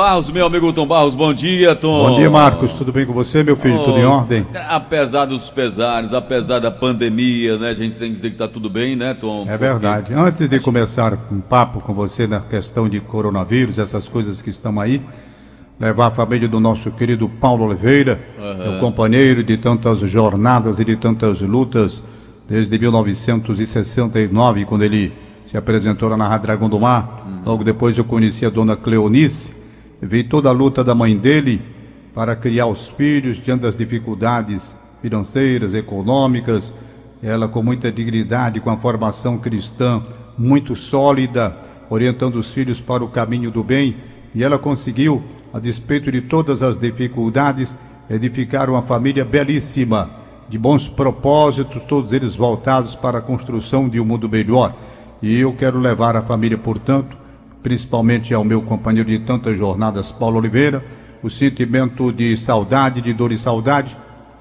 Barros, meu amigo Tom Barros, bom dia, Tom. Bom dia, Marcos. Tudo bem com você, meu filho? Oh, tudo em ordem? Apesar dos pesares, apesar da pandemia, né? A gente tem que dizer que está tudo bem, né, Tom? É verdade. Antes de começar um papo com você na questão de coronavírus, essas coisas que estão aí, levar a família do nosso querido Paulo Oliveira, uhum. meu companheiro de tantas jornadas e de tantas lutas, desde 1969, quando ele se apresentou lá na Rádio Dragão do Mar. Uhum. Logo depois eu conheci a dona Cleonice Vi toda a luta da mãe dele para criar os filhos diante das dificuldades financeiras, econômicas. Ela com muita dignidade, com a formação cristã muito sólida, orientando os filhos para o caminho do bem. E ela conseguiu, a despeito de todas as dificuldades, edificar uma família belíssima, de bons propósitos, todos eles voltados para a construção de um mundo melhor. E eu quero levar a família, portanto, principalmente ao meu companheiro de tantas jornadas, Paulo Oliveira, o sentimento de saudade, de dor e saudade,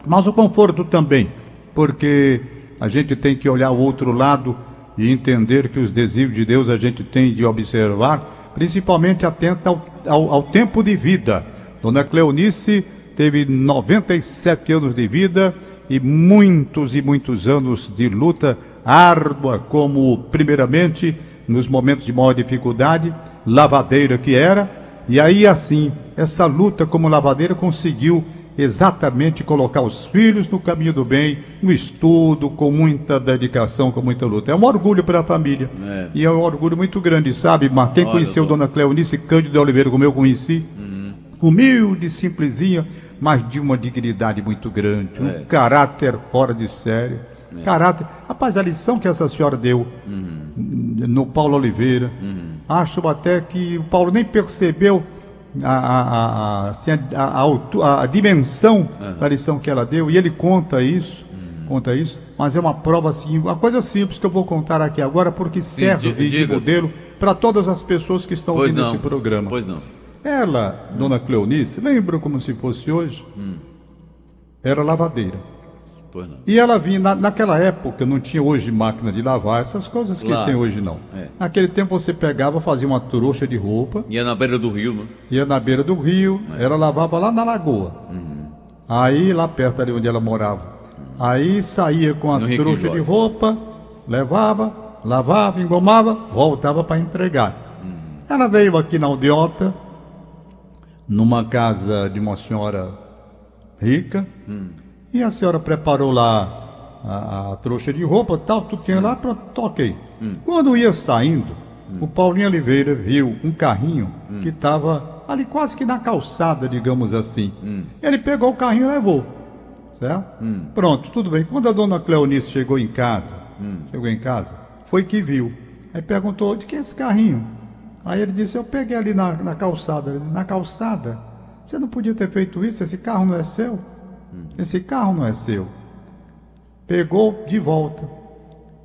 mas o conforto também, porque a gente tem que olhar o outro lado e entender que os desígnios de Deus a gente tem de observar, principalmente atenta ao, ao, ao tempo de vida. Dona Cleonice teve 97 anos de vida e muitos e muitos anos de luta árdua, como primeiramente nos momentos de maior dificuldade, lavadeira que era, e aí assim, essa luta como lavadeira conseguiu exatamente colocar os filhos no caminho do bem, no estudo, com muita dedicação, com muita luta. É um orgulho para a família. É. E é um orgulho muito grande, sabe, Mas quem Olha, conheceu Dona Cleonice Cândido de Oliveira, como eu conheci, uhum. humilde, simplesinha, mas de uma dignidade muito grande, é. um caráter fora de série. É. Caráter. Rapaz, a lição que essa senhora deu uhum. no Paulo Oliveira, uhum. acho até que o Paulo nem percebeu a, a, a, assim, a, dimensão uhum. da lição que ela deu, e ele conta isso, uhum. conta isso, mas é uma prova assim, uma coisa simples que eu vou contar aqui agora, porque serve de modelo para todas as pessoas que estão pois ouvindo não. esse programa. Pois não. Ela, dona Cleonice, lembra como se fosse hoje? Hum. Era lavadeira. E ela vinha, na, naquela época não tinha hoje máquina de lavar, essas coisas que tem hoje não. É. Naquele tempo você pegava, fazia uma trouxa de roupa. Ia na beira do rio, né? Ia na beira do rio, é. ela lavava lá na lagoa. Uhum. Aí, lá perto ali onde ela morava. Uhum. Aí saía com a no trouxa de roupa, levava, lavava, engomava, voltava para entregar. Uhum. Ela veio aqui na Aldeota, numa casa de uma senhora rica. Hum. E a senhora preparou lá a, a trouxa de roupa, tal, tudo tinha lá, pronto, toquei. Hum. Quando ia saindo, hum. o Paulinho Oliveira viu um carrinho hum. que estava ali quase que na calçada, digamos assim. Hum. Ele pegou o carrinho e levou. Certo? Hum. Pronto, tudo bem. Quando a dona Cleonice chegou em casa, hum. chegou em casa, foi que viu. Aí perguntou, de que é esse carrinho? Aí ele disse, eu peguei ali na, na calçada. Na calçada? Você não podia ter feito isso? Esse carro não é seu? Esse carro não é seu. Pegou de volta.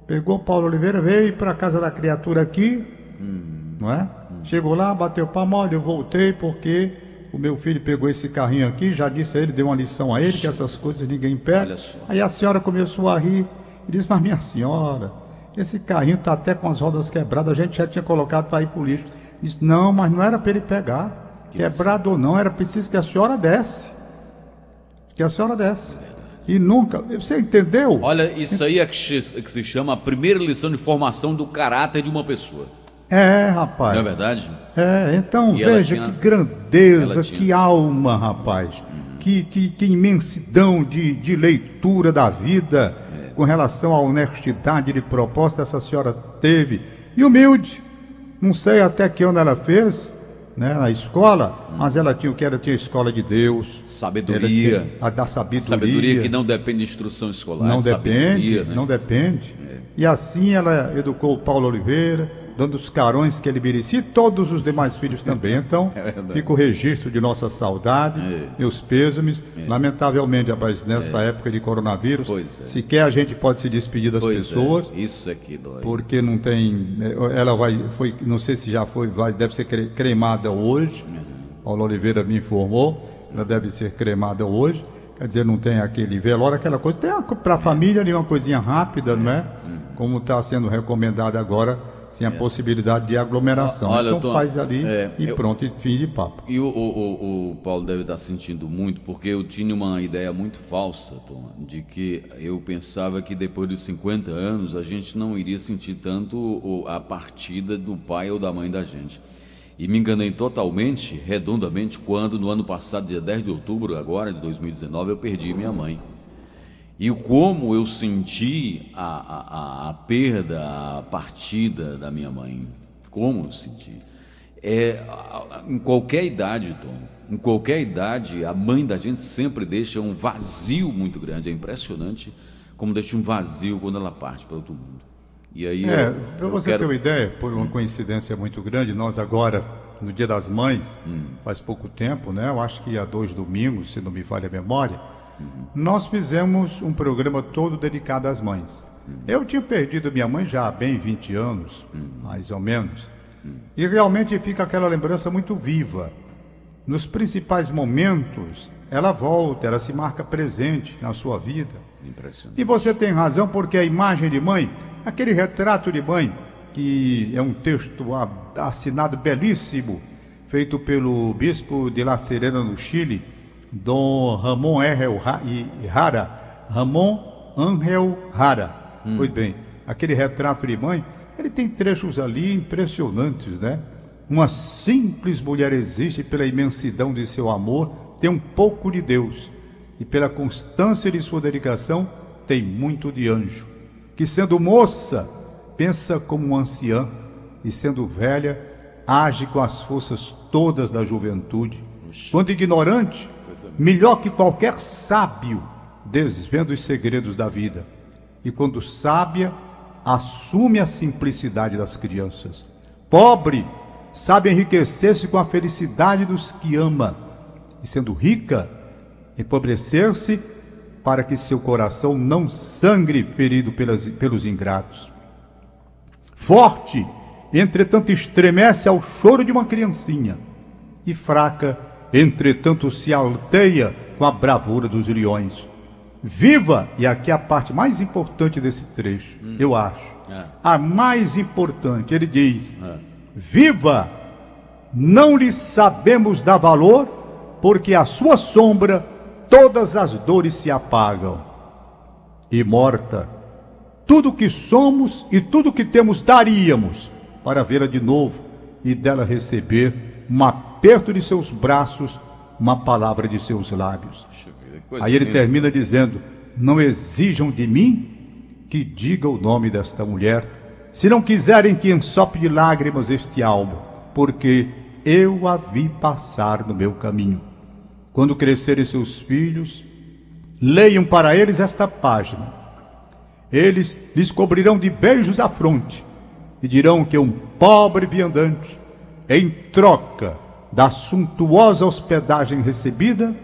Pegou Paulo Oliveira, veio para a casa da criatura aqui, hum. não é? Hum. Chegou lá, bateu palma, olha, eu voltei porque o meu filho pegou esse carrinho aqui, já disse a ele, deu uma lição a ele, que essas coisas ninguém pega. Aí a senhora começou a rir e disse, mas minha senhora, esse carrinho está até com as rodas quebradas, a gente já tinha colocado para ir para o lixo. Disse, não, mas não era para ele pegar. Que Quebrado ou não, era preciso que a senhora desse que a senhora desce. E nunca. Você entendeu? Olha, isso aí é que, que se chama a primeira lição de formação do caráter de uma pessoa. É, rapaz. Não é verdade? É, então e veja tinha... que grandeza, que alma, rapaz. Uhum. Que, que, que, imensidão de, de leitura da vida é. com relação à honestidade de proposta essa senhora teve. E humilde. Não sei até que ano ela fez, né, na escola, hum. mas ela tinha o que era tinha a escola de Deus, sabedoria, a da sabedoria, sabedoria que não depende de instrução escolar, não depende, né? não depende. É. E assim ela educou o Paulo Oliveira, dando os carões que ele merecia, e todos os demais filhos também. Então, é fica o registro de nossa saudade, é. meus pêsames. É. Lamentavelmente, rapaz, nessa é. época de coronavírus, é. sequer a gente pode se despedir das pois é. pessoas. Isso aqui dói. Porque não tem. Ela vai. Foi, não sei se já foi, vai, deve ser cremada hoje. Uhum. Paulo Oliveira me informou. Ela deve ser cremada hoje. Quer dizer, não tem aquele velório, aquela coisa. Tem para a família ali uma coisinha rápida, não é? Uhum. Como está sendo recomendado agora sem a é. possibilidade de aglomeração. Olha, então tô, faz ali é, e eu, pronto, e fim de papo. E o, o, o, Paulo deve estar sentindo muito, porque eu tinha uma ideia muito falsa, Tom, de que eu pensava que depois dos 50 anos a gente não iria sentir tanto a partida do pai ou da mãe da gente. E me enganei totalmente, redondamente, quando no ano passado, dia 10 de outubro, agora de 2019, eu perdi minha mãe. E como eu senti a, a, a perda, a partida da minha mãe. Como eu senti. É, em qualquer idade, Tom, em qualquer idade, a mãe da gente sempre deixa um vazio muito grande. É impressionante como deixa um vazio quando ela parte para outro mundo. E aí, é, para você quero... ter uma ideia, por uma hum. coincidência muito grande, nós agora, no Dia das Mães, hum. faz pouco tempo, né? Eu acho que há dois domingos, se não me falha a memória, uhum. nós fizemos um programa todo dedicado às mães. Uhum. Eu tinha perdido minha mãe já há bem 20 anos, uhum. mais ou menos, e realmente fica aquela lembrança muito viva. Nos principais momentos, ela volta, ela se marca presente na sua vida. E você tem razão, porque a imagem de mãe Aquele retrato de mãe, que é um texto assinado belíssimo, feito pelo bispo de La Serena, no Chile, Dom Ramon Angel Rara. Ramon Angel Rara. Hum. Pois bem, aquele retrato de mãe, ele tem trechos ali impressionantes, né? Uma simples mulher existe pela imensidão de seu amor, tem um pouco de Deus, e pela constância de sua dedicação, tem muito de anjo que sendo moça, pensa como anciã, e sendo velha, age com as forças todas da juventude. Quando ignorante, melhor que qualquer sábio, desvendo os segredos da vida. E quando sábia, assume a simplicidade das crianças. Pobre, sabe enriquecer-se com a felicidade dos que ama. E sendo rica, empobrecer-se para que seu coração não sangre ferido pelas, pelos ingratos. Forte, entretanto, estremece ao choro de uma criancinha, e fraca, entretanto, se alteia com a bravura dos leões. Viva, e aqui é a parte mais importante desse trecho, hum. eu acho. É. A mais importante, ele diz: é. Viva, não lhe sabemos dar valor, porque a sua sombra todas as dores se apagam. E morta, tudo que somos e tudo que temos daríamos para vê-la de novo e dela receber um aperto de seus braços, uma palavra de seus lábios. Aí ele termina dizendo: Não exijam de mim que diga o nome desta mulher, se não quiserem que ensope de lágrimas este almo, porque eu a vi passar no meu caminho. Quando crescerem seus filhos, leiam para eles esta página. Eles lhes cobrirão de beijos a fronte e dirão que um pobre viandante, em troca da suntuosa hospedagem recebida,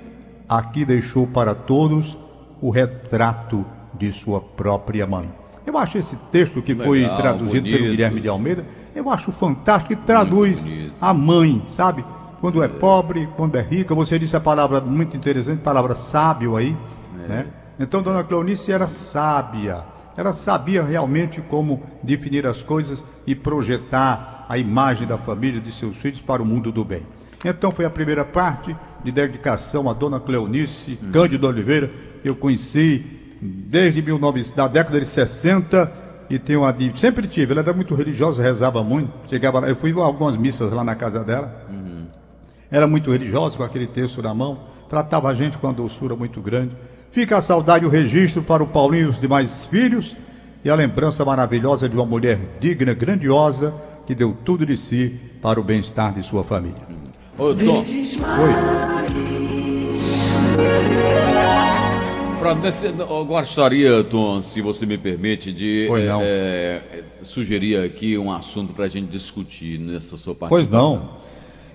aqui deixou para todos o retrato de sua própria mãe. Eu acho esse texto que Legal, foi traduzido bonito. pelo Guilherme de Almeida, eu acho fantástico, que traduz a mãe, sabe? quando é pobre, quando é rica. Você disse a palavra muito interessante, palavra sábio aí, é. né? Então, Dona Cleonice era sábia. Ela sabia realmente como definir as coisas e projetar a imagem da família de seus filhos para o mundo do bem. Então foi a primeira parte de dedicação a Dona Cleonice hum. Cândido Oliveira. Eu conheci desde 1900, da década de 60 e tenho uma sempre tive. Ela era muito religiosa, rezava muito. Chegava, eu fui a algumas missas lá na casa dela. Hum era muito religiosa, com aquele texto na mão, tratava a gente com uma doçura muito grande. Fica a saudade e o registro para o Paulinho e os demais filhos, e a lembrança maravilhosa de uma mulher digna, grandiosa, que deu tudo de si para o bem-estar de sua família. Ô, Tom. Oi. Pronto, eu gostaria, Tom, se você me permite, de é, é, sugerir aqui um assunto para a gente discutir nessa sua participação. Pois não.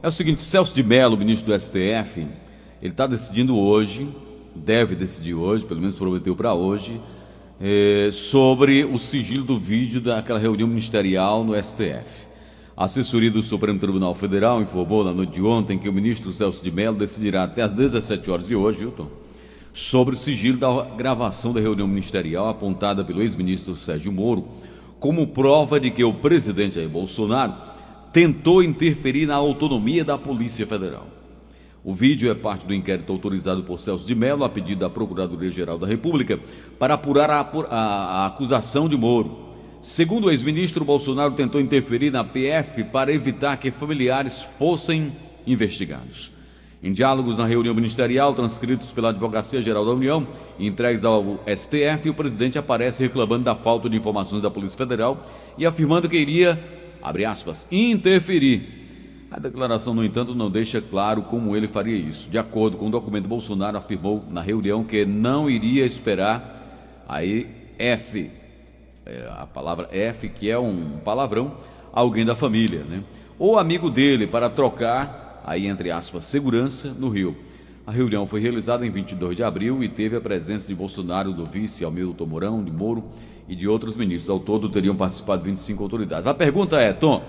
É o seguinte, Celso de Mello, ministro do STF, ele está decidindo hoje, deve decidir hoje, pelo menos prometeu para hoje, é, sobre o sigilo do vídeo daquela reunião ministerial no STF. A assessoria do Supremo Tribunal Federal informou na noite de ontem que o ministro Celso de Mello decidirá até às 17 horas de hoje, Hilton, sobre o sigilo da gravação da reunião ministerial apontada pelo ex-ministro Sérgio Moro como prova de que o presidente Jair Bolsonaro tentou interferir na autonomia da Polícia Federal. O vídeo é parte do inquérito autorizado por Celso de Mello a pedido da Procuradoria-Geral da República para apurar a, a, a acusação de Moro. Segundo o ex-ministro, Bolsonaro tentou interferir na PF para evitar que familiares fossem investigados. Em diálogos na reunião ministerial, transcritos pela Advocacia Geral da União e entregues ao STF, o presidente aparece reclamando da falta de informações da Polícia Federal e afirmando que iria, abre aspas, interferir a declaração, no entanto, não deixa claro como ele faria isso. De acordo com o documento, Bolsonaro afirmou na reunião que não iria esperar aí F, é, a palavra F, que é um palavrão, alguém da família, né? Ou amigo dele para trocar, aí entre aspas, segurança no Rio. A reunião foi realizada em 22 de abril e teve a presença de Bolsonaro, do vice Almilton Mourão, de Moro e de outros ministros. Ao todo teriam participado 25 autoridades. A pergunta é, Tom,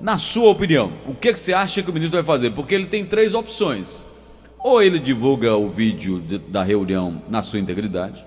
na sua opinião, o que, que você acha que o ministro vai fazer? Porque ele tem três opções. Ou ele divulga o vídeo de, da reunião na sua integridade,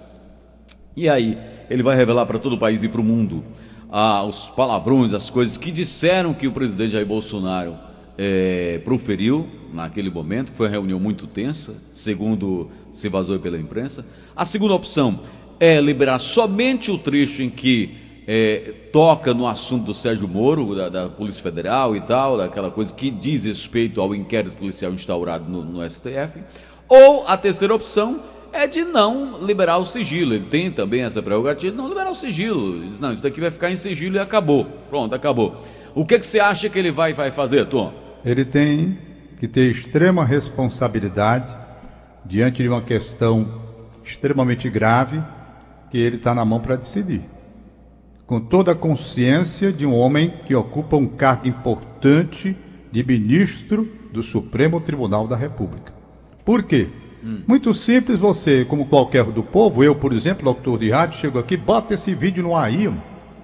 e aí ele vai revelar para todo o país e para o mundo ah, os palavrões, as coisas que disseram que o presidente Jair Bolsonaro é, proferiu naquele momento, que foi uma reunião muito tensa, segundo se vazou pela imprensa. A segunda opção é liberar somente o trecho em que é, toca no assunto do Sérgio Moro, da, da, Polícia Federal e tal, daquela coisa que diz respeito ao inquérito policial instaurado no, no STF. Ou a terceira opção é de não liberar o sigilo. Ele tem também essa prerrogativa de não liberar o sigilo. Diz, não, isso daqui vai ficar em sigilo e acabou. Pronto, acabou. O que, que você acha que ele vai, vai fazer, Tom? Ele tem que ter extrema responsabilidade diante de uma questão extremamente grave que ele está na mão para decidir com toda a consciência de um homem que ocupa um cargo importante de ministro do Supremo Tribunal da República. Por quê? Hum. Muito simples, você, como qualquer do povo, eu, por exemplo, locutor de rádio, chego aqui, bota esse vídeo no aí.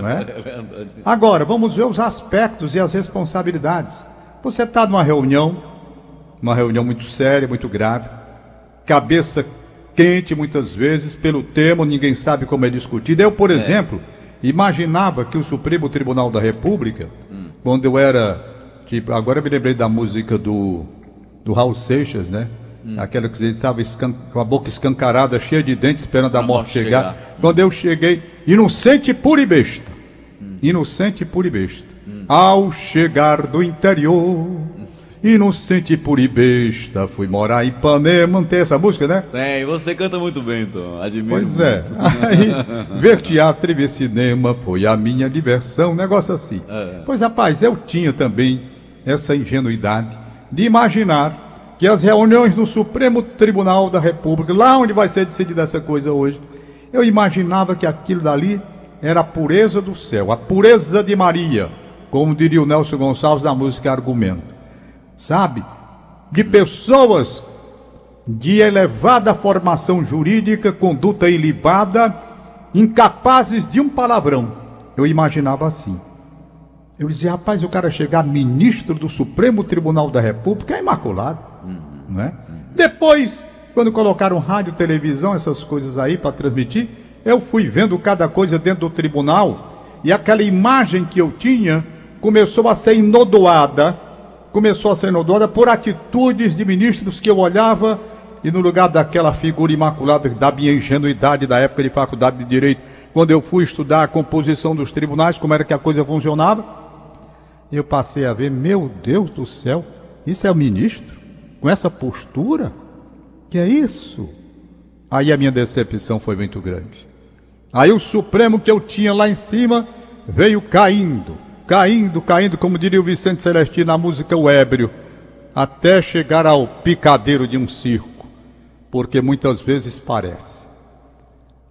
Não é? é Agora, vamos ver os aspectos e as responsabilidades. Você está numa reunião, uma reunião muito séria, muito grave, cabeça quente muitas vezes pelo tema, ninguém sabe como é discutido. Eu, por é. exemplo, imaginava que o Supremo Tribunal da República, hum. quando eu era, tipo, agora eu me lembrei da música do, do Raul Seixas, né? Hum. Aquela que estava com a boca escancarada, cheia de dentes, esperando a morte chegar. chegar. Quando hum. eu cheguei, inocente pura e besta. Hum. Inocente pura e besta. Hum. Ao chegar do interior Inocente por e besta, fui morar em Ipanema. Tem essa música, né? Tem, você canta muito bem, então. Admiro. Pois é. Aí, ver teatro e ver cinema foi a minha diversão, um negócio assim. É. Pois, rapaz, eu tinha também essa ingenuidade de imaginar que as reuniões no Supremo Tribunal da República, lá onde vai ser decidida essa coisa hoje, eu imaginava que aquilo dali era a pureza do céu, a pureza de Maria, como diria o Nelson Gonçalves na música Argumento sabe? De pessoas de elevada formação jurídica, conduta ilibada, incapazes de um palavrão. Eu imaginava assim. Eu dizia, rapaz, o cara chegar ministro do Supremo Tribunal da República é imaculado, uhum. não é? Uhum. Depois, quando colocaram rádio, televisão, essas coisas aí para transmitir, eu fui vendo cada coisa dentro do tribunal e aquela imagem que eu tinha começou a ser inodoada começou a ser inodora por atitudes de ministros que eu olhava e no lugar daquela figura imaculada da minha ingenuidade da época de faculdade de direito, quando eu fui estudar a composição dos tribunais, como era que a coisa funcionava, eu passei a ver, meu Deus do céu, isso é o ministro? Com essa postura? Que é isso? Aí a minha decepção foi muito grande. Aí o Supremo que eu tinha lá em cima veio caindo caindo, caindo, como diria o Vicente Celestino na música O Ébrio, até chegar ao picadeiro de um circo, porque muitas vezes parece.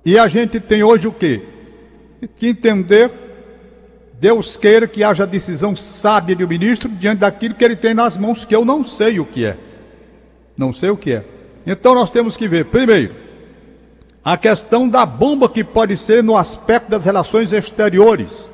E a gente tem hoje o quê? Que entender, Deus queira que haja decisão sábia do ministro diante daquilo que ele tem nas mãos, que eu não sei o que é. Não sei o que é. Então nós temos que ver, primeiro, a questão da bomba que pode ser no aspecto das relações exteriores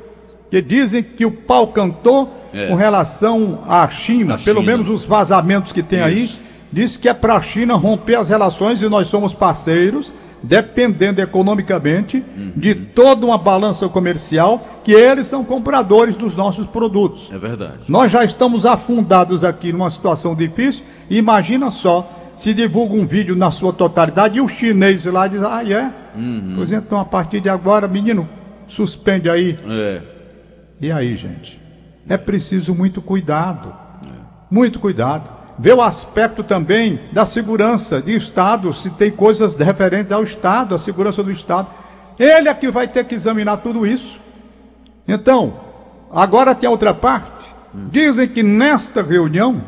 que dizem que o pau cantou é. com relação à China, China, pelo menos os vazamentos que tem Isso. aí, diz que é para a China romper as relações e nós somos parceiros, dependendo economicamente uhum. de toda uma balança comercial, que eles são compradores dos nossos produtos. É verdade. Nós já estamos afundados aqui numa situação difícil, imagina só se divulga um vídeo na sua totalidade e o chinês lá diz, ah, é? Uhum. Pois então, a partir de agora, menino, suspende aí. É. E aí, gente? É preciso muito cuidado. É. Muito cuidado. Ver o aspecto também da segurança de Estado, se tem coisas referentes ao Estado, a segurança do Estado. Ele é que vai ter que examinar tudo isso. Então, agora tem a outra parte. Dizem que nesta reunião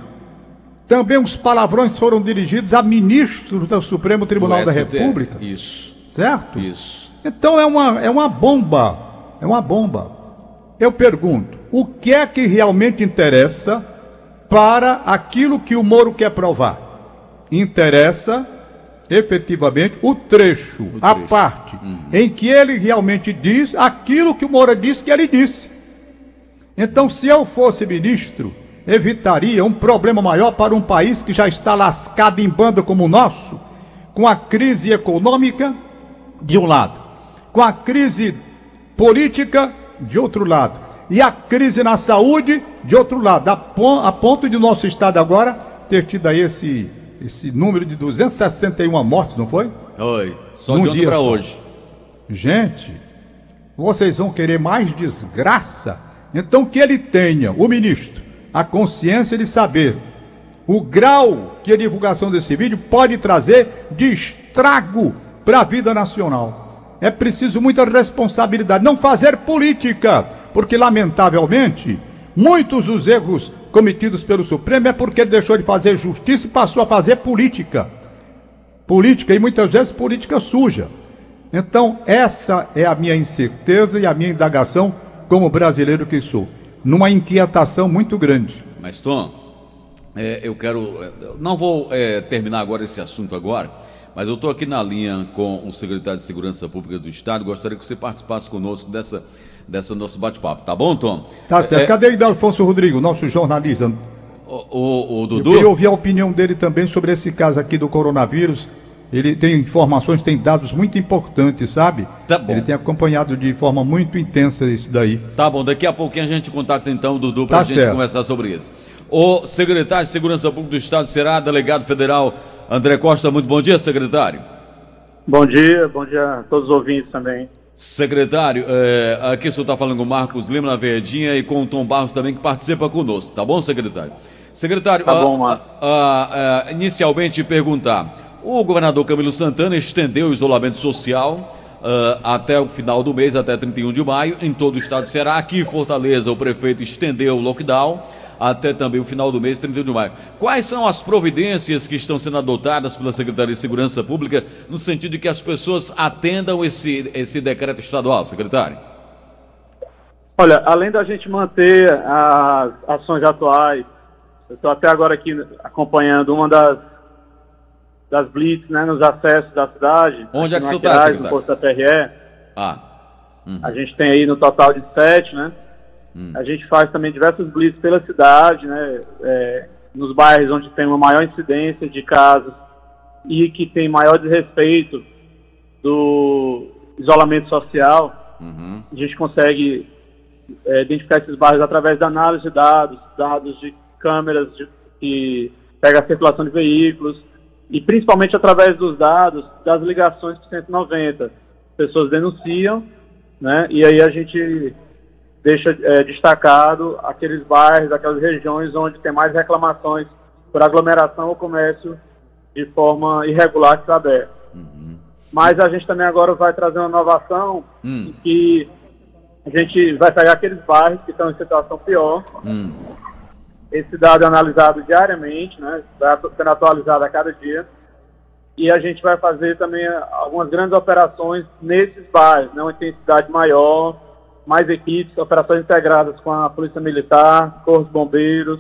também os palavrões foram dirigidos a ministros do Supremo Tribunal da República. Isso. Certo? Isso. Então é uma, é uma bomba. É uma bomba. Eu pergunto: o que é que realmente interessa para aquilo que o Moro quer provar? Interessa efetivamente o trecho, o trecho. a parte uhum. em que ele realmente diz aquilo que o Moura disse que ele disse. Então, se eu fosse ministro, evitaria um problema maior para um país que já está lascado em banda como o nosso, com a crise econômica de um lado, com a crise política de outro lado, e a crise na saúde de outro lado, a, ponto de nosso estado agora ter tido aí esse, esse número de 261 mortes, não foi? Oi, só um de ontem para hoje. Gente, vocês vão querer mais desgraça? Então que ele tenha, o ministro, a consciência de saber o grau que a divulgação desse vídeo pode trazer de estrago para a vida nacional. É preciso muita responsabilidade, não fazer política, porque lamentavelmente muitos dos erros cometidos pelo Supremo é porque deixou de fazer justiça e passou a fazer política. Política e muitas vezes política suja. Então, essa é a minha incerteza e a minha indagação como brasileiro que sou numa inquietação muito grande. Mas, Tom, é, eu quero. É, não vou é, terminar agora esse assunto agora, mas eu estou aqui na linha com o secretário de Segurança Pública do Estado. Gostaria que você participasse conosco dessa, dessa nosso bate-papo. Tá bom, Tom? Tá certo. É, Cadê o Alfonso Rodrigo, nosso jornalista? O, o, o Dudu? Eu queria ouvir a opinião dele também sobre esse caso aqui do coronavírus ele tem informações, tem dados muito importantes, sabe? Tá bom. Ele tem acompanhado de forma muito intensa isso daí. Tá bom, daqui a pouquinho a gente contacta então o Dudu para a tá gente certo. conversar sobre isso. O secretário de Segurança Pública do Estado será delegado federal André Costa. Muito bom dia, secretário. Bom dia, bom dia a todos os ouvintes também. Secretário, é, aqui o senhor está falando com o Marcos Lima na Verdinha e com o Tom Barros também que participa conosco, tá bom, secretário? Secretário, tá bom, a, a, a, inicialmente perguntar, o governador Camilo Santana estendeu o isolamento social uh, até o final do mês, até 31 de maio, em todo o estado de Ceará. Aqui em Fortaleza, o prefeito estendeu o lockdown até também o final do mês, 31 de maio. Quais são as providências que estão sendo adotadas pela Secretaria de Segurança Pública no sentido de que as pessoas atendam esse, esse decreto estadual, secretário? Olha, além da gente manter as ações atuais, eu estou até agora aqui acompanhando uma das das blitz, né, nos acessos da cidade. Onde é que você está, No posto da PRE. Ah. Uhum. A gente tem aí no total de sete, né? Uhum. A gente faz também diversos blitz pela cidade, né? É, nos bairros onde tem uma maior incidência de casos e que tem maior desrespeito do isolamento social. Uhum. A gente consegue é, identificar esses bairros através da análise de dados, dados de câmeras de, que pega a circulação de veículos, e principalmente através dos dados das ligações para 190. Pessoas denunciam, né? E aí a gente deixa é, destacado aqueles bairros, aquelas regiões onde tem mais reclamações por aglomeração ou comércio de forma irregular que está aberto. Uhum. Mas a gente também agora vai trazer uma inovação uhum. que a gente vai pegar aqueles bairros que estão em situação pior uhum. Esse dado é analisado diariamente, né? Está sendo atualizado a cada dia. E a gente vai fazer também algumas grandes operações nesses bairros, né? Uma intensidade maior, mais equipes, operações integradas com a Polícia Militar, Corpos Bombeiros,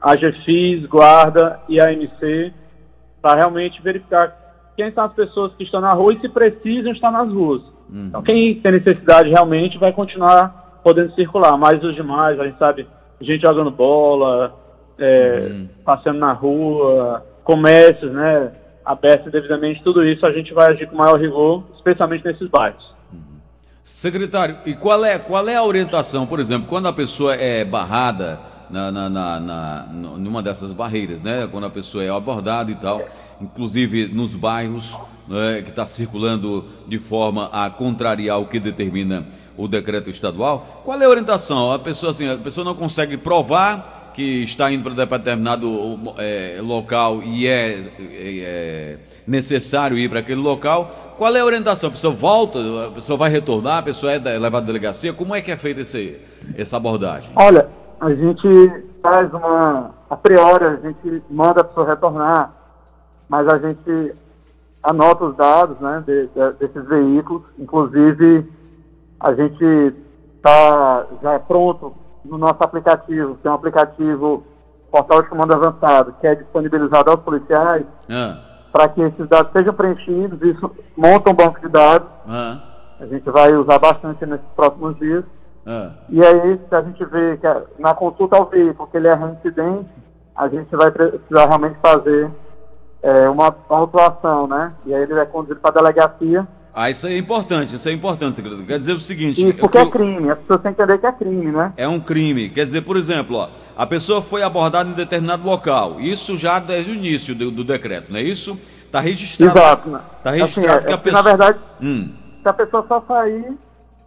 a GFIS, Guarda e a AMC, para realmente verificar quem são as pessoas que estão na rua e se precisam estar nas ruas. Uhum. Então, quem tem necessidade realmente vai continuar podendo circular, mas os demais, a gente sabe gente jogando bola, é, uhum. passeando na rua, comércios, né? aberto devidamente tudo isso, a gente vai agir com maior rigor, especialmente nesses bairros. Secretário, e qual é, qual é a orientação, por exemplo, quando a pessoa é barrada na, na, na, na numa dessas barreiras, né? Quando a pessoa é abordada e tal, inclusive nos bairros, né, que está circulando de forma a contrariar o que determina o decreto estadual, qual é a orientação? A pessoa assim, a pessoa não consegue provar que está indo para determinado é, local e é, é, é necessário ir para aquele local, qual é a orientação? A pessoa volta, a pessoa vai retornar, a pessoa é levada à delegacia? Como é que é feita esse, essa abordagem? Olha, a gente faz uma. A priori, a gente manda a pessoa retornar, mas a gente anota os dados né, de, de, desses veículos, inclusive a gente está já pronto no nosso aplicativo, que é um aplicativo portal de comando avançado, que é disponibilizado aos policiais, ah. para que esses dados sejam preenchidos, isso monta um banco de dados. Ah. A gente vai usar bastante nesses próximos dias. Ah. E aí, se a gente vê que na consulta ao veículo que ele é reincidente, a gente vai precisar realmente fazer é, uma autuação, né? E aí ele é conduzido para a delegacia ah, isso é importante, isso é importante, secretário. Quer dizer o seguinte. Isso porque é crime, as pessoas têm que entender que é crime, né? É um crime. Quer dizer, por exemplo, ó, a pessoa foi abordada em determinado local. Isso já desde o início do, do decreto, não é isso? Está registrado. Exato. Está registrado assim, é, que a pessoa. Na verdade, hum. se a pessoa só sair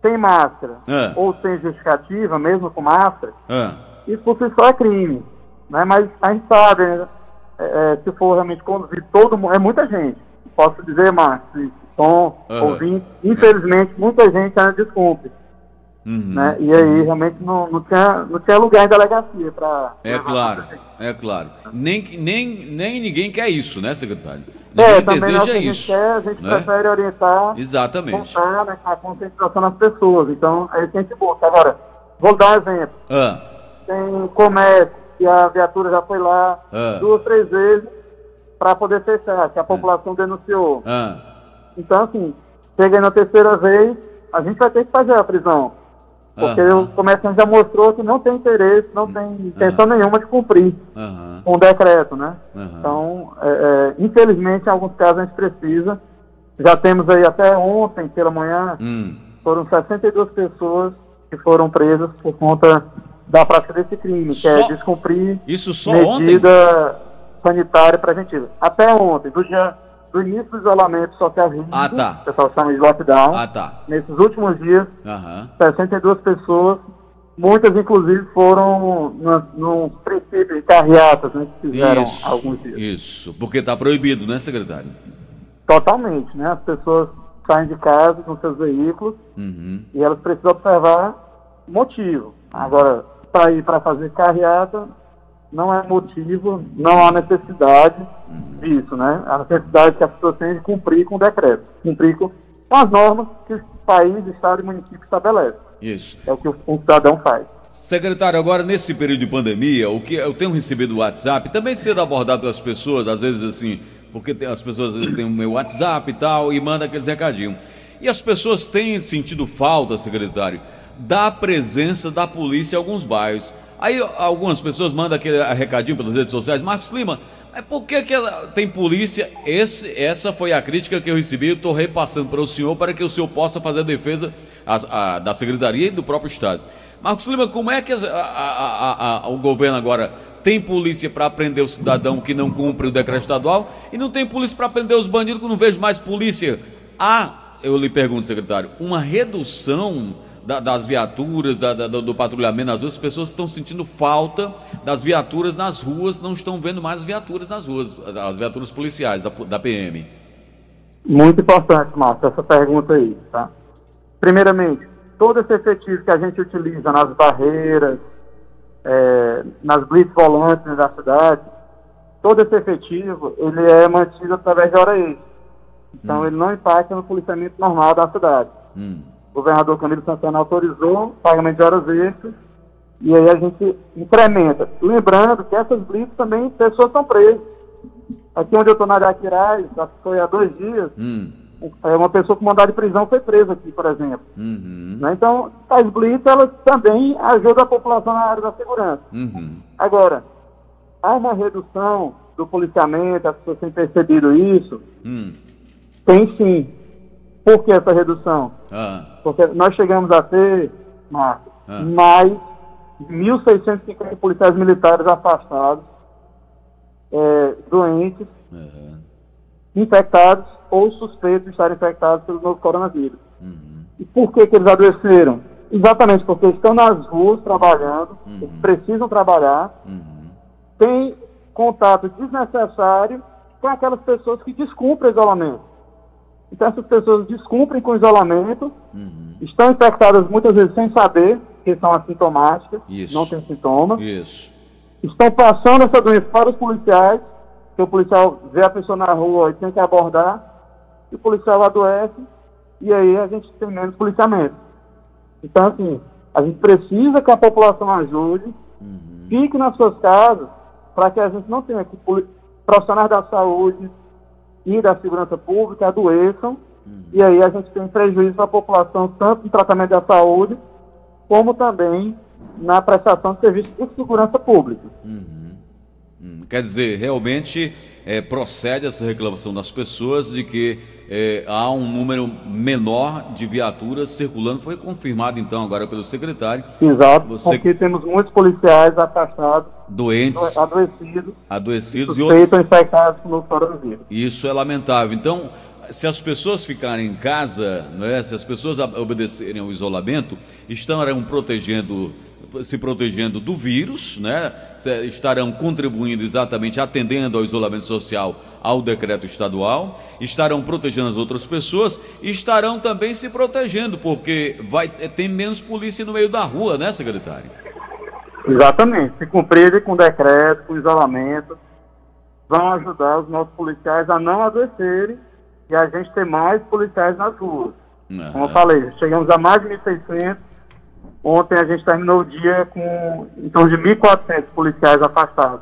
sem máscara é. ou sem justificativa, mesmo com máscara, é. isso por si só é crime. Né? Mas a gente sabe, né? É, é, se for realmente conduzir todo mundo, é muita gente. Posso dizer, Márcio, som, uhum. ouvindo. Infelizmente, muita gente ainda descumpre. Uhum. Né? E aí uhum. realmente não, não, tinha, não tinha lugar em delegacia para. É claro, é claro. Nem, nem, nem ninguém quer isso, né, secretário? É, ninguém é, deseja a isso. Quer, a gente né? prefere orientar, Exatamente. Contar, né, a conscientização das pessoas. Então, é isso que a gente busca. Agora, vou dar um exemplo. Ah. Tem comércio, que a viatura já foi lá ah. duas, três vezes para poder fechar, que a população ah. denunciou. Ah. Então, assim, chega na terceira vez, a gente vai ter que fazer a prisão. Porque uhum. o comerciante já mostrou que não tem interesse, não tem intenção uhum. nenhuma de cumprir uhum. o decreto, né? Então, é, é, infelizmente, em alguns casos a gente precisa. Já temos aí até ontem, pela manhã, hum. foram 62 pessoas que foram presas por conta da prática desse crime, que é só... é descumprir Isso só medida ontem? Sanitária preventiva. Até ontem, do dia do início do isolamento social rígido, ah, tá. o pessoal chama de lockdown, ah, tá. nesses últimos dias, uhum. 62 pessoas, muitas inclusive foram no, princípio de carreatas, né, que fizeram isso, alguns dias. Isso, porque está proibido, né, secretário? Totalmente, né, as pessoas saem de casa com seus veículos uhum. e elas precisam observar motivo. Agora, sair para fazer carreata não é motivo, não há necessidade disso, né? A necessidade que as pessoas têm de cumprir com o decreto, cumprir com as normas que o país, estado e município estabelecem. Isso. É o que um cidadão faz. Secretário, agora nesse período de pandemia, o que eu tenho recebido WhatsApp, também sendo abordado pelas pessoas, às vezes assim, porque as pessoas às vezes têm o meu WhatsApp e tal, e mandam aqueles recadinhos. E as pessoas têm sentido falta, secretário, da presença da polícia em alguns bairros. Aí algumas pessoas mandam aquele recadinho pelas redes sociais, Marcos Lima, mas por que, que tem polícia? Esse, essa foi a crítica que eu recebi, estou repassando para o senhor para que o senhor possa fazer a defesa a, a, da Secretaria e do próprio Estado. Marcos Lima, como é que a, o governo agora tem polícia para prender o cidadão que não cumpre o decreto estadual e não tem polícia para prender os bandidos que não vejo mais polícia? Há, eu lhe pergunto, secretário, uma redução da, das viaturas, da, da, do patrulhamento nas ruas, as pessoas estão sentindo falta das viaturas nas ruas, não estão vendo mais viaturas nas ruas, as viaturas policiais da, da PM. Muito importante, Márcio, essa pergunta aí, tá? Primeiramente, todo esse efetivo que a gente utiliza nas barreiras, é, nas blitz volantes da cidade, todo esse efetivo, ele é mantido através de hora extra. Então, hum. ele não impacta no policiamento normal da cidade. Hum o governador Camilo Santana autorizou o pagamento de horas extras e aí a gente incrementa. Lembrando que essas blitz também pessoas estão presas. Aqui onde eu estou na Araquirais, foi há dois dias, hum. uma pessoa com mandado de prisão foi presa aqui, por exemplo. Uhum. Né? Então, as blitz, elas também ajudam a população na área da segurança. Uhum. Agora, há uma redução do policiamento, as pessoas têm percebido isso? Hum. Tem sim. Por que essa redução? Ah. Porque nós chegamos a ter, Marcos, ah. mais de 1.650 policiais militares afastados, é, doentes, uhum. infectados ou suspeitos de estarem infectados pelo novo coronavírus. Uhum. E por que, que eles adoeceram? Exatamente porque estão nas ruas trabalhando, uhum. eles precisam trabalhar, uhum. têm contato desnecessário com aquelas pessoas que descumprem o isolamento. Então essas pessoas descumprem com o isolamento, uhum. estão infectadas muitas vezes sem saber que são assintomáticas, Isso. não têm sintomas. Isso. Estão passando essa doença para os policiais, que o policial vê a pessoa na rua e tem que abordar, e o policial adoece, e aí a gente tem menos policiamento. Então, assim, a gente precisa que a população ajude, uhum. fique nas suas casas, para que a gente não tenha que profissionais da saúde e da segurança pública adoeçam, uhum. e aí a gente tem prejuízo a população, tanto no tratamento da saúde, como também na prestação de serviços de segurança pública. Uhum. Uhum. Quer dizer, realmente é, procede essa reclamação das pessoas de que é, há um número menor de viaturas circulando. Foi confirmado então agora pelo secretário. Exato. Você... Porque temos muitos policiais afastados, doentes, adoecidos, adoecidos e outros... infectados pelo coronavírus. Isso é lamentável. Então, se as pessoas ficarem em casa, né, se as pessoas obedecerem ao isolamento, estarão protegendo, se protegendo do vírus, né, estarão contribuindo exatamente, atendendo ao isolamento social, ao decreto estadual, estarão protegendo as outras pessoas e estarão também se protegendo, porque vai tem menos polícia no meio da rua, né, secretário? Exatamente. Se cumprirem com o decreto, com isolamento, vão ajudar os nossos policiais a não adoecerem e a gente ter mais policiais nas ruas. Uhum. Como eu falei, chegamos a mais de 1.600. Ontem a gente terminou o dia com em torno de 1.400 policiais afastados.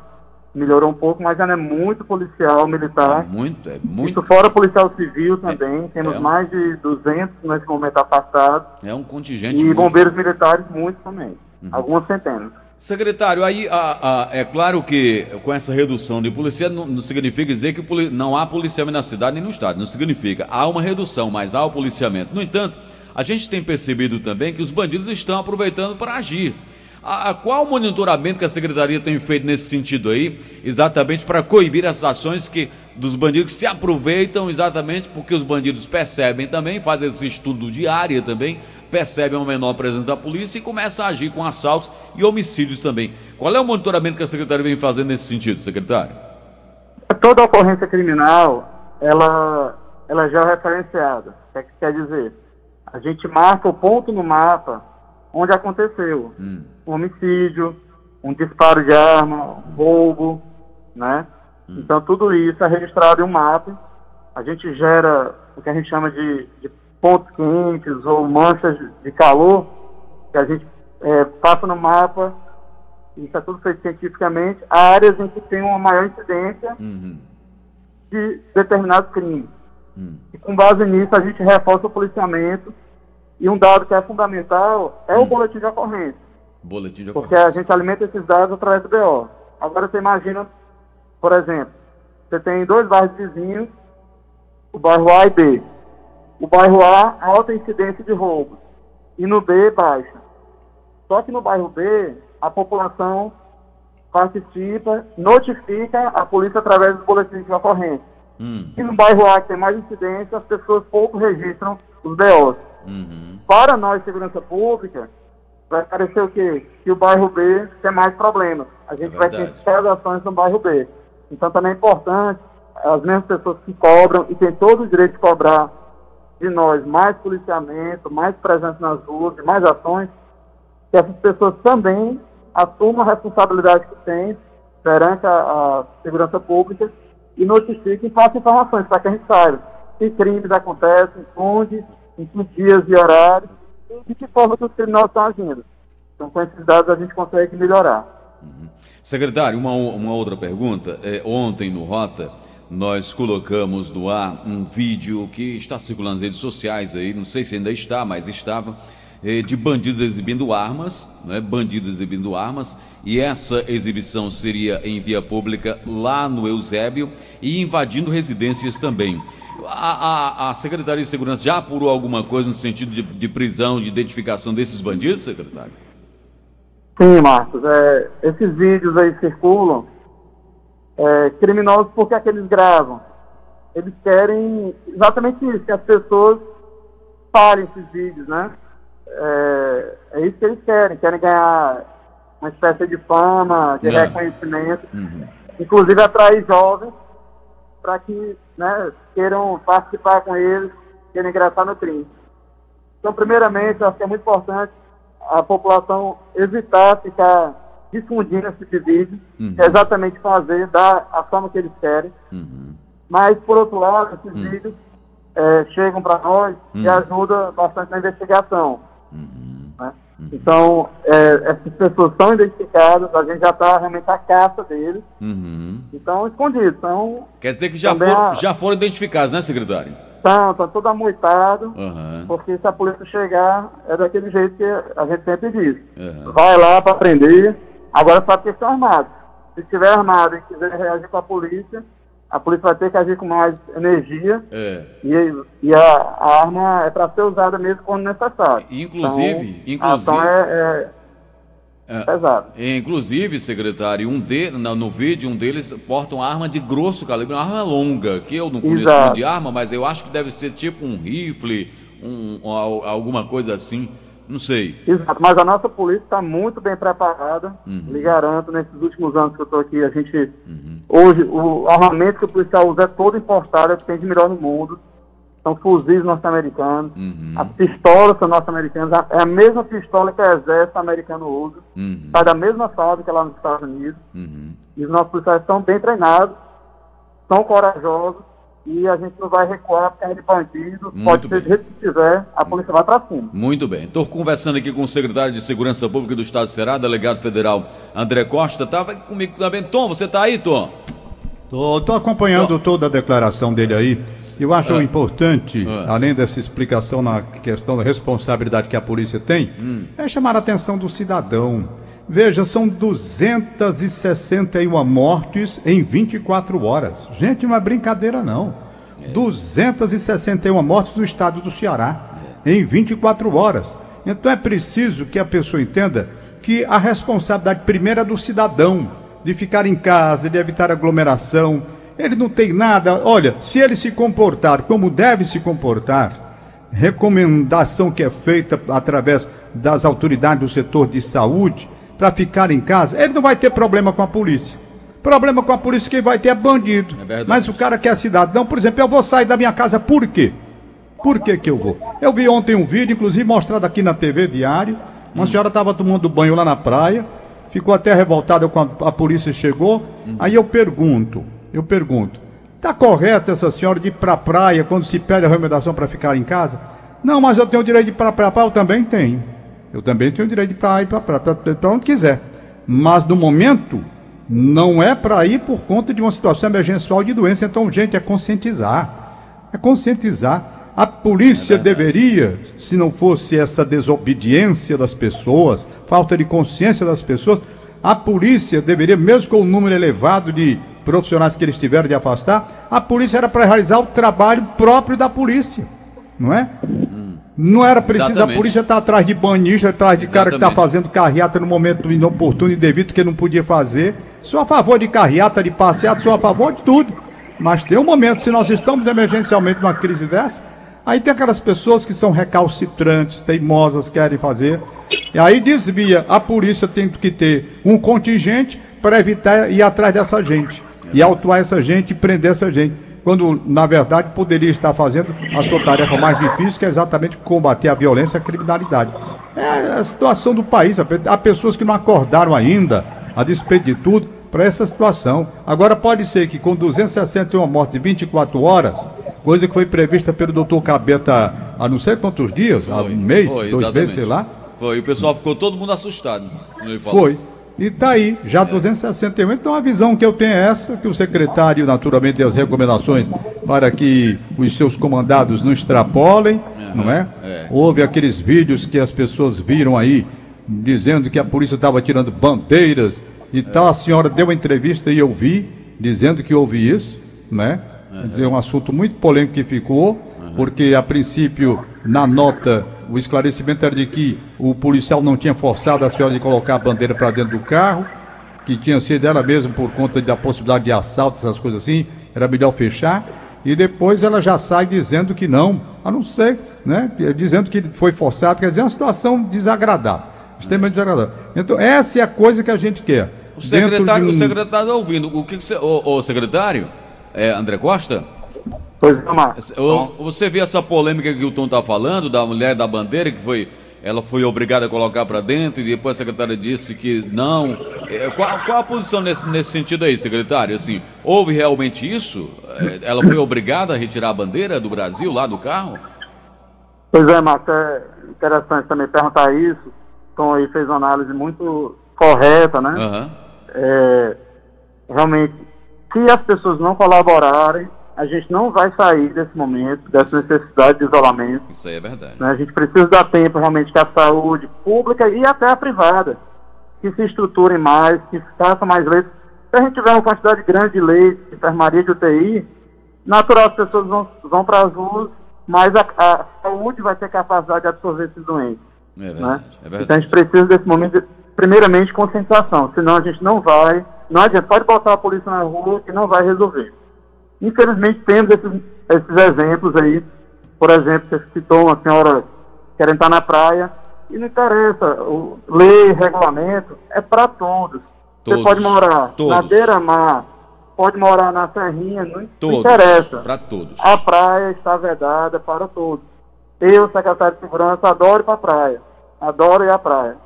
Melhorou um pouco, mas ainda é muito policial militar. É muito, é muito. Isso fora policial civil também. É, Temos é um... mais de 200 nesse momento afastados. É um contingente. E muito... bombeiros militares, muitos também. Uhum. Algumas centenas. Secretário, aí a, a, é claro que com essa redução de polícia não, não significa dizer que poli, não há policiamento na cidade nem no estado, não significa. Há uma redução, mas há o policiamento. No entanto, a gente tem percebido também que os bandidos estão aproveitando para agir. A, a, qual o monitoramento que a secretaria tem feito nesse sentido aí, exatamente para coibir essas ações que dos bandidos que se aproveitam exatamente porque os bandidos percebem também, fazem esse estudo diário também, percebem uma menor presença da polícia e começam a agir com assaltos e homicídios também. Qual é o monitoramento que a secretaria vem fazendo nesse sentido, secretário? Toda ocorrência criminal, ela, ela já é referenciada. O que quer dizer? A gente marca o ponto no mapa onde aconteceu hum. um homicídio, um disparo de arma, um roubo, né? Hum. Então tudo isso é registrado em um mapa. A gente gera o que a gente chama de, de pontos quentes ou manchas de calor, que a gente é, passa no mapa, isso é tudo feito cientificamente, áreas em que tem uma maior incidência uhum. de determinados crimes. Uhum. E com base nisso a gente reforça o policiamento e um dado que é fundamental é o hum. boletim de ocorrência. Boletim de ocorrência. Porque a gente alimenta esses dados através do BO. Agora você imagina, por exemplo, você tem dois bairros vizinhos, o bairro A e B. O bairro A, alta incidência de roubos. E no B, baixa. Só que no bairro B, a população participa, notifica a polícia através dos boletins de ocorrência. Hum. E no bairro A, que tem mais incidência, as pessoas pouco registram os BOs. Uhum. Para nós, segurança pública, vai parecer o quê? Que o bairro B tem mais problemas. A gente é vai ter ações no bairro B. Então também é importante as mesmas pessoas que cobram e têm todo o direito de cobrar de nós mais policiamento, mais presença nas ruas, mais ações, que essas pessoas também assumam a responsabilidade que têm perante a, a segurança pública e notifiquem e façam informações para que a gente saiba que crimes acontecem, onde, em que dias e horários, e de que forma os criminosos estão agindo. Então, com esses dados, a gente consegue melhorar. Uhum. Secretário, uma, uma outra pergunta. É, ontem, no Rota, nós colocamos no ar um vídeo que está circulando nas redes sociais aí, não sei se ainda está, mas estava, eh, de bandidos exibindo armas, né, bandidos exibindo armas, e essa exibição seria em via pública lá no Eusébio e invadindo residências também. A, a, a Secretaria de Segurança já apurou alguma coisa no sentido de, de prisão, de identificação desses bandidos, secretário? Sim, Marcos. É, esses vídeos aí circulam é, criminosos porque é que eles gravam. Eles querem exatamente isso, que as pessoas parem esses vídeos, né? É, é isso que eles querem, querem ganhar uma espécie de fama, de reconhecimento, uhum. inclusive atrair jovens para que né, queiram participar com eles, queiram ingressar no crime. Então, primeiramente, acho que é muito importante a população evitar ficar difundindo esse tipo de vídeo, uhum. é exatamente fazer da a forma que eles querem. Uhum. Mas, por outro lado, esses uhum. vídeos é, chegam para nós e uhum. ajudam bastante na investigação. Uhum. Né? Uhum. Então, é, essas pessoas são identificadas, a gente já está realmente à caça deles. Então, escondidos. Então, Quer dizer que já, for, a... já foram identificados, né, secretário? Estão, estão todos amoitados, uhum. porque se a polícia chegar, é daquele jeito que a gente sempre diz. Uhum. Vai lá para prender, agora só que estão armados. Se estiver armado e quiser reagir com a polícia, a polícia vai ter que agir com mais energia é. e, e a, a, arma é para ser usada mesmo quando necessário. Inclusive, então, inclusive. A é, é é, Pesado. Inclusive, secretário, um de, no, no, vídeo, um deles porta uma arma de grosso calibre, uma arma longa, que eu não conheço muito de arma, mas eu acho que deve ser tipo um rifle, um, um alguma coisa assim. Não sei. Exato, mas a nossa polícia está muito bem preparada. Uhum. Lhe garanto, nesses últimos anos que eu estou aqui, a gente. Uhum. Hoje, o armamento que o policial usa é todo importado, é o que tem de melhor no mundo são fuzis norte-americanos, uhum. as pistolas são norte-americanas, é a mesma pistola que o exército americano usa, uhum. sai da mesma fábrica lá nos Estados Unidos, uhum. e os nossos policiais estão bem treinados, são corajosos, e a gente não vai recuar porque é de bandido, Muito pode bem. ser do jeito que tiver, a polícia vai para cima. Muito bem. Estou conversando aqui com o secretário de Segurança Pública do Estado de Ceará, delegado federal André Costa, estava comigo também. Tom, você está aí, Tom? Estou acompanhando toda a declaração dele aí. Eu acho ah. importante, ah. além dessa explicação na questão da responsabilidade que a polícia tem, hum. é chamar a atenção do cidadão. Veja, são 261 mortes em 24 horas. Gente, não é brincadeira não. É. 261 mortes no estado do Ceará é. em 24 horas. Então é preciso que a pessoa entenda que a responsabilidade primeira é do cidadão de ficar em casa, de evitar aglomeração. Ele não tem nada. Olha, se ele se comportar como deve se comportar, recomendação que é feita através das autoridades do setor de saúde para ficar em casa, ele não vai ter problema com a polícia. Problema com a polícia quem vai ter é bandido. É Mas o cara que é cidadão, por exemplo, eu vou sair da minha casa por quê? Por que que eu vou? Eu vi ontem um vídeo, inclusive mostrado aqui na TV Diário. Uma hum. senhora estava tomando banho lá na praia ficou até revoltada quando a polícia chegou. Uhum. Aí eu pergunto, eu pergunto, tá correto essa senhora de ir para a praia quando se pede a recomendação para ficar em casa? Não, mas eu tenho o direito de ir para a praia. Eu também tenho. Eu também tenho o direito de ir para ir onde quiser. Mas no momento, não é para ir por conta de uma situação emergencial de doença. Então, gente, é conscientizar. É conscientizar. A polícia é deveria, se não fosse essa desobediência das pessoas, falta de consciência das pessoas, a polícia deveria, mesmo com o número elevado de profissionais que eles tiveram de afastar, a polícia era para realizar o trabalho próprio da polícia, não é? Não era preciso Exatamente. a polícia estar atrás de banista, atrás de Exatamente. cara que está fazendo carreata no momento inoportuno e devido que não podia fazer. Sou a favor de carreata, de passeata, sou a favor de tudo. Mas tem um momento, se nós estamos emergencialmente numa crise dessa, Aí tem aquelas pessoas que são recalcitrantes, teimosas, querem fazer. E aí desvia. A polícia tem que ter um contingente para evitar ir atrás dessa gente. E autuar essa gente e prender essa gente. Quando, na verdade, poderia estar fazendo a sua tarefa mais difícil, que é exatamente combater a violência e a criminalidade. É a situação do país. Há pessoas que não acordaram ainda, a despeito de tudo, para essa situação. Agora, pode ser que com 261 mortes em 24 horas, coisa que foi prevista pelo doutor Cabeta há não sei quantos dias, foi, há um mês, foi, dois meses, sei lá. Foi, o pessoal ficou todo mundo assustado. Foi. E está aí, já é. 261. Então a visão que eu tenho é essa, que o secretário, naturalmente, deu as recomendações para que os seus comandados não extrapolem, uhum. não é? é? Houve aqueles vídeos que as pessoas viram aí, dizendo que a polícia estava tirando bandeiras e é. tal. A senhora deu uma entrevista e eu vi, dizendo que houve isso, né? Uhum. Quer dizer, um assunto muito polêmico que ficou, uhum. porque a princípio, na nota o esclarecimento era de que o policial não tinha forçado a senhora de colocar a bandeira para dentro do carro, que tinha sido ela mesma por conta da possibilidade de assalto, essas coisas assim, era melhor fechar. E depois ela já sai dizendo que não, a não ser, né? Dizendo que foi forçado, quer dizer, é uma situação desagradável, extremamente desagradável. Então, essa é a coisa que a gente quer. O secretário, um... o secretário está ouvindo. O que, que você, o, o secretário, é André Costa? Pois não, Você vê essa polêmica que o Tom está falando, da mulher da bandeira, que foi. Ela foi obrigada a colocar para dentro e depois a secretária disse que não. É, qual, qual, a posição nesse, nesse sentido aí, secretário? Assim, houve realmente isso? É, ela foi obrigada a retirar a bandeira do Brasil lá do carro? Pois é, Marcos, é interessante também perguntar isso. Tom aí fez uma análise muito correta, né? Uhum. É, realmente, se as pessoas não colaborarem, a gente não vai sair desse momento, dessa necessidade de isolamento. Isso aí é verdade. Né? A gente precisa dar tempo realmente que a saúde pública e até a privada que se estruturem mais, que façam mais leitos. Se a gente tiver uma quantidade grande de leitos, de enfermaria, de UTI, natural as pessoas vão, vão para as ruas, mas a, a, saúde vai ter capacidade de absorver esses doentes. É né? verdade, né? é verdade. Então a gente precisa desse momento, de, primeiramente, concentração, senão a gente não vai, não adianta, pode botar a polícia na rua que não vai resolver. Infelizmente, temos esses, esses exemplos aí. Por exemplo, você citou uma senhora querendo estar na praia, e não interessa, o, lei, regulamento, é para todos. todos. Você pode morar todos. na beira-mar, pode morar na serrinha, não, todos, interessa. Para todos. A praia está vedada para todos. Eu, secretário de segurança, adoro ir para a praia. Adoro ir à praia.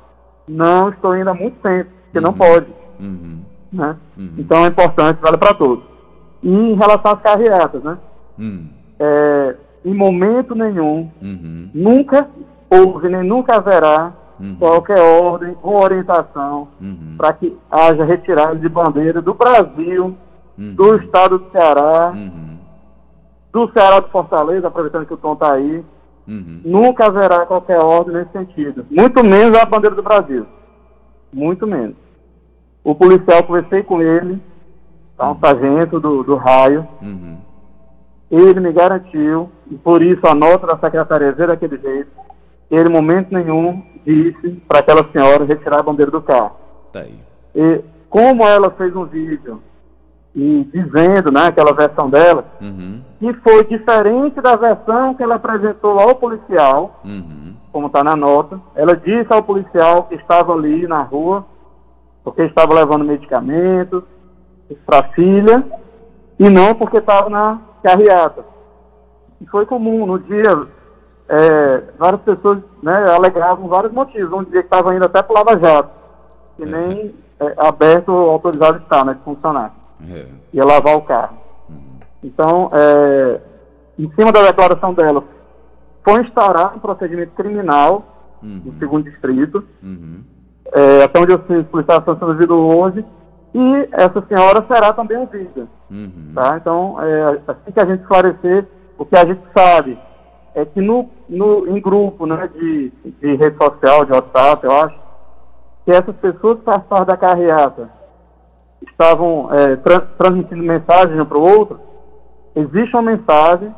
Não estou indo há muito tempo, porque uhum. não pode. Uhum. Né? Uhum. Então é importante, vale para todos. E em relação às carreatas, né? Hum. É, em momento nenhum, uhum. nunca houve nem nunca haverá uhum. qualquer ordem ou orientação uhum. para que haja retirada de bandeira do Brasil, uhum. do estado do Ceará, uhum. do Ceará de Fortaleza, aproveitando que o Tom está aí. Uhum. Nunca haverá qualquer ordem nesse sentido. Muito menos a bandeira do Brasil. Muito menos. O policial, conversei com ele, tá? um sargento do, do raio. Uhum. Ele me garantiu, e por isso a nota da secretaria veio daquele jeito, ele, em momento nenhum, disse para aquela senhora retirar a bandeira do carro. Tá aí. E como ela fez um vídeo e dizendo, né, aquela versão dela, uhum. que foi diferente da versão que ela apresentou ao policial, uhum. como está na nota, ela disse ao policial que estava ali na rua, porque estava levando medicamentos, para a filha e não porque estava na carreata. E foi comum, no dia, é, várias pessoas né, alegavam vários motivos. Um dia que estava indo até para Lava Jato, que nem é, aberto autorizado está, né, de funcionar. É. Ia lavar o carro. Uhum. Então, é, em cima da declaração dela, foi instaurado um procedimento criminal uhum. no segundo distrito. Uhum. É, até onde eu sei, a policial está sendo ouvido hoje e essa senhora será também ouvida. Uhum. Tá? Então, é, assim que a gente esclarecer, o que a gente sabe é que no, no, em grupo né, de, de rede social, de WhatsApp, eu acho, que essas pessoas que participaram da carreata estavam é, tra transmitindo mensagem um para o outro, existe uma mensagem,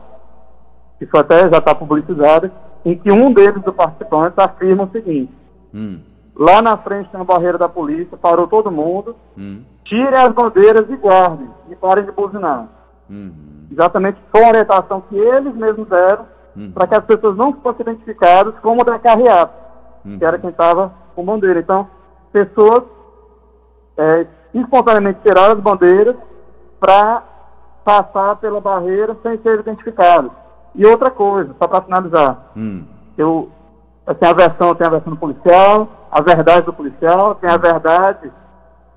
que isso até já está publicizada, em que um deles, dos participantes, afirma o seguinte, hum. Lá na frente tem uma barreira da polícia, parou todo mundo. Hum. Tirem as bandeiras e guardem. E parem de buzinar. Uhum. Exatamente foi a orientação que eles mesmos deram uhum. para que as pessoas não fossem identificadas como da carreata, uhum. que era quem estava com bandeira. Então, pessoas é, espontaneamente tiraram as bandeiras para passar pela barreira sem ser identificados. E outra coisa, só para finalizar, hum. eu tem a versão, tem a versão do policial, a verdade do policial, tem a verdade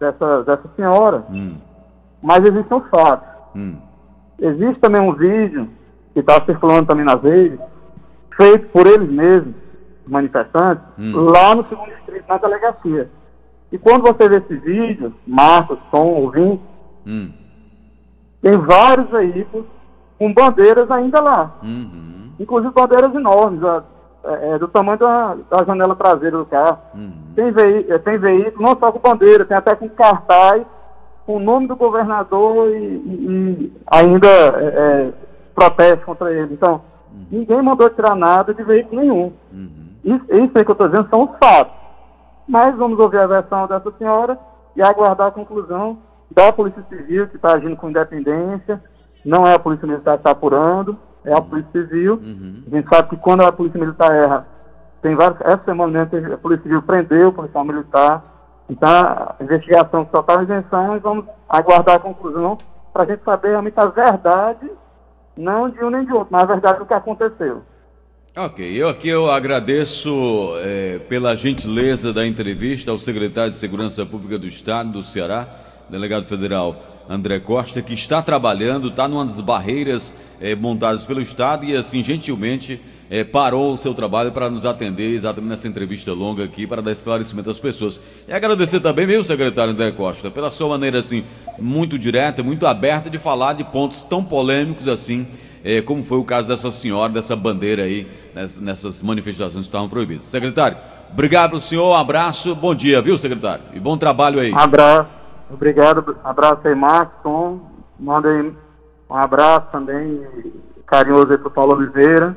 dessa, dessa senhora. Hum. Mas existem os fatos. Hum. Existe também um vídeo que está circulando também nas redes, feito por eles mesmos, manifestantes, hum. lá no segundo distrito, na delegacia. E quando você vê esse vídeo, Marcos, Tom, ouvinte, hum. tem vários veículos com bandeiras ainda lá. Uhum. Inclusive bandeiras enormes, é, é, do tamanho da, da, janela traseira do carro. Uhum. Tem, veí é, tem veículo, não só com bandeira, tem até com cartaz, com o nome do governador e, e, e ainda é, é, proteste contra ele. Então, uhum. ninguém mandou tirar nada de veículo nenhum. Uhum. Isso, isso aí que eu estou dizendo são os fatos. Mas vamos ouvir a versão dessa senhora e aguardar a conclusão da Polícia Civil, que está agindo com independência. Não é a Polícia Militar que está apurando, é a Polícia Civil. Uhum. A gente sabe que quando a Polícia Militar erra, tem vários. Essa semana mesmo a Polícia Civil prendeu o policial militar. Então, a investigação total isenção e vamos aguardar a conclusão para a gente saber realmente a verdade, não de um nem de outro, mas a verdade do que aconteceu. Ok, eu aqui eu agradeço é, pela gentileza da entrevista ao secretário de Segurança Pública do Estado do Ceará, delegado federal André Costa, que está trabalhando, está numa das barreiras é, montadas pelo Estado e, assim, gentilmente é, parou o seu trabalho para nos atender exatamente nessa entrevista longa aqui, para dar esclarecimento às pessoas. E agradecer também, meu secretário André Costa, pela sua maneira, assim, muito direta, muito aberta de falar de pontos tão polêmicos assim, é, como foi o caso dessa senhora, dessa bandeira aí, nessas manifestações que estavam proibidas. Secretário, obrigado para o senhor, um abraço, bom dia, viu, secretário? E bom trabalho aí. Abraço. Obrigado, abraço aí, Marcos, Tom. Manda aí um abraço também carinhoso aí pro Paulo Oliveira.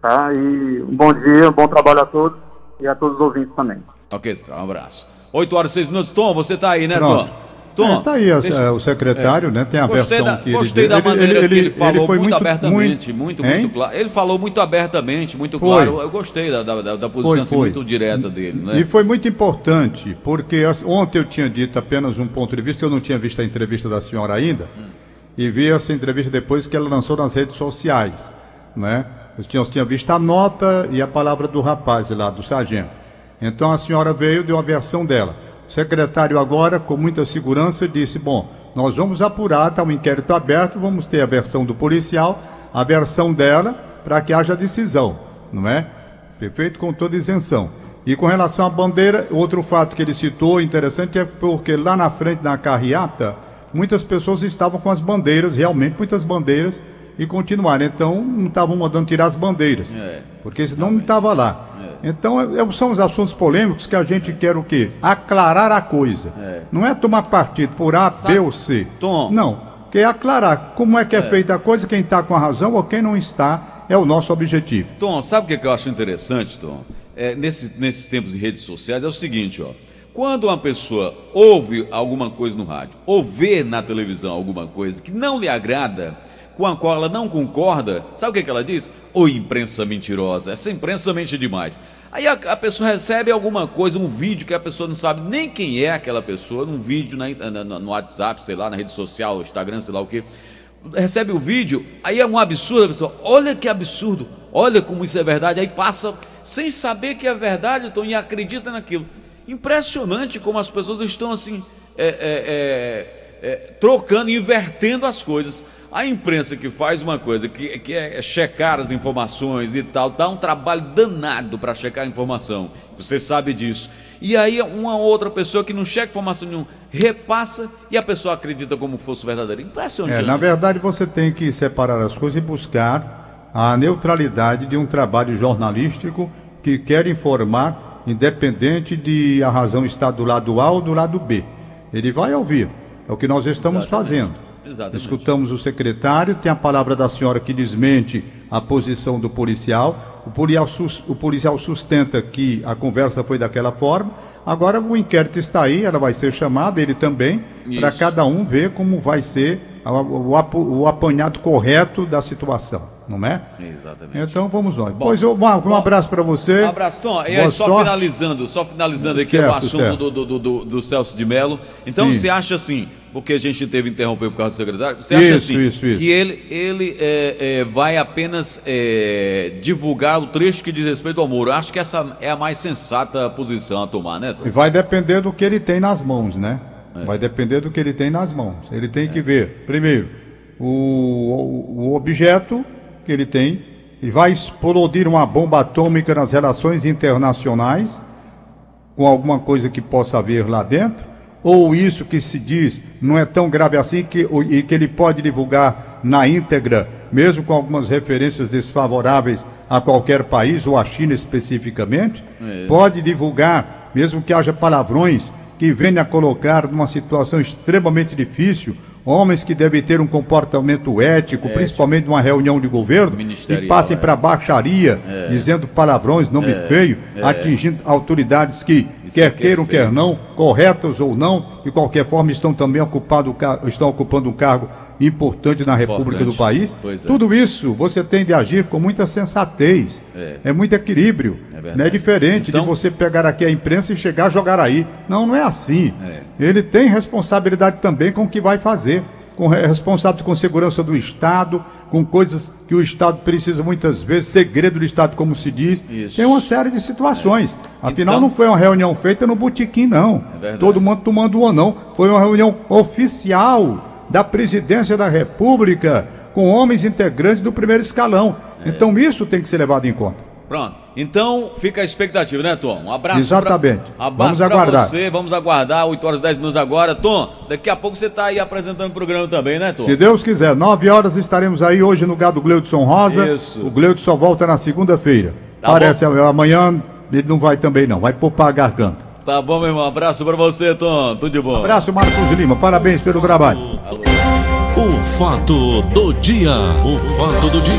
Tá? E um bom dia, um bom trabalho a todos e a todos os ouvintes também. Ok, um abraço. 8 horas e 6 minutos. Tom, você tá aí, né, Pronto. Tom? Tom, é, tá aí deixa... É, o secretário, é. né? Tem a gostei versão da, que gostei ele Gostei da maneira ele, que ele, ele falou ele foi muito, muito abertamente, muito, muito, muito, claro. Ele falou muito abertamente, muito foi. claro. Eu gostei da, da, da posição foi, assim, foi. muito direta dele, né? E foi muito importante, porque ontem eu tinha dito apenas um ponto de vista, eu não tinha visto a entrevista da senhora ainda, hum. e vi essa entrevista depois que ela lançou nas redes sociais, né? Eu tinha, tinha visto a nota e a palavra do rapaz lá, do sargento. Então a senhora veio, deu a versão dela. O secretário agora, com muita segurança, disse: bom, nós vamos apurar, está um inquérito aberto, vamos ter a versão do policial, a versão dela, para que haja decisão, não é? Perfeito, com toda isenção. E com relação à bandeira, outro fato que ele citou interessante é porque lá na frente da carreata, muitas pessoas estavam com as bandeiras, realmente muitas bandeiras, e continuaram. Então não estavam mandando tirar as bandeiras, é, porque senão não estava lá. Então, é, é, são os assuntos polêmicos que a gente quer o quê? Aclarar a coisa. É. Não é tomar partido por A, Sabe, B ou C. Tom. Não. Quer aclarar como é que é, é. feita a coisa, quem está com a razão ou quem não está, é o nosso objetivo. Tom, sabe o que, é que eu acho interessante, Tom? É, nesse, nesses tempos de redes sociais é o seguinte, ó. Quando uma pessoa ouve alguma coisa no rádio, ou vê na televisão alguma coisa que não lhe agrada, com a qual ela não concorda, sabe o que, que ela diz? Ô imprensa mentirosa, essa imprensa mente demais. Aí a, a, pessoa recebe alguma coisa, um vídeo que a pessoa não sabe nem quem é aquela pessoa, num vídeo na, na, no WhatsApp, sei lá, na rede social, Instagram, sei lá o que. Recebe o vídeo, aí é um absurdo, a pessoa, olha que absurdo, olha como isso é verdade, aí passa sem saber que é verdade, então, e acredita naquilo. Impressionante como as pessoas estão assim, é, é, é, é trocando, invertendo as coisas. A imprensa que faz uma coisa, que, que é checar as informações e tal, dá um trabalho danado para checar a informação. Você sabe disso. E aí uma outra pessoa que não checa informação nenhuma, repassa e a pessoa acredita como fosse verdadeiro. Impressionante. É, na verdade, você tem que separar as coisas e buscar a neutralidade de um trabalho jornalístico que quer informar, independente de a razão estar do lado A ou do lado B. Ele vai ouvir. É o que nós estamos Exatamente. fazendo. Exatamente. Escutamos o secretário, tem a palavra da senhora que desmente a posição do policial. O policial, o policial sustenta que a conversa foi daquela forma. Agora o inquérito está aí, ela vai ser chamada, ele também, para cada um ver como vai ser o, o, apanhado correto da situação, não é? Exatamente. Então vamos lá. Bom, pois eu, um, um abraço para você. Um abraço, Tom. E aí, só sorte. finalizando, só finalizando aqui certo, o assunto do, do, do, do, Celso de Mello. Então Sim. você acha assim, porque a gente teve que interromper por causa do secretário, você acha isso, assim isso, isso. que ele, ele é, é, vai apenas é, divulgar o trecho que diz respeito ao Moro? Acho que essa é a mais sensata posição a tomar, né, Tom? E vai depender do que ele tem nas mãos, né? É. Vai depender do que ele tem nas mãos. Ele tem é. que ver, primeiro, o, o, o objeto que ele tem, e vai explodir uma bomba atômica nas relações internacionais, com alguma coisa que possa haver lá dentro? Ou isso que se diz não é tão grave assim que, e que ele pode divulgar na íntegra, mesmo com algumas referências desfavoráveis a qualquer país ou a China especificamente? É. Pode divulgar, mesmo que haja palavrões que venha a colocar numa situação extremamente difícil homens que devem ter um comportamento ético, principalmente numa reunião de governo, e passem é. para baixaria, é. dizendo palavrões, nome é. feio, é. atingindo autoridades que, Isso quer é queiram, quer não, corretas ou não, de qualquer forma estão também ocupado, estão ocupando um cargo importante na República importante. do país. É. Tudo isso você tem de agir com muita sensatez, é, muito equilíbrio. não é diferente então... de você pegar aqui a imprensa e chegar a jogar aí. Não, não é assim. Ele tem responsabilidade também com o que vai fazer com responsável com segurança do Estado, com coisas que o Estado precisa muitas vezes, segredo do Estado, como se diz. Isso. Tem uma série de situações. É. Afinal, então... não foi uma reunião feita no botequim, não. É Todo mundo tomando ou não. Foi uma reunião oficial da presidência da República com homens integrantes do primeiro escalão. É. Então, isso tem que ser levado em conta. Pronto. Então fica a expectativa, né, Tom? Um abraço. Exatamente. Pra, abraço vamos aguardar. você. Vamos aguardar 8 horas e 10 minutos agora. Tom, daqui a pouco você está aí apresentando o programa também, né, Tom? Se Deus quiser. 9 horas estaremos aí hoje no Gado Gleudson Rosa. Isso. O Gleudson só volta na segunda-feira. Tá Parece bom. amanhã ele não vai também não. Vai poupar a garganta. Tá bom, meu irmão. Abraço para você, Tom. Tudo de bom. Abraço, Marcos Lima. Parabéns pelo trabalho. O fato do dia. O fato do dia.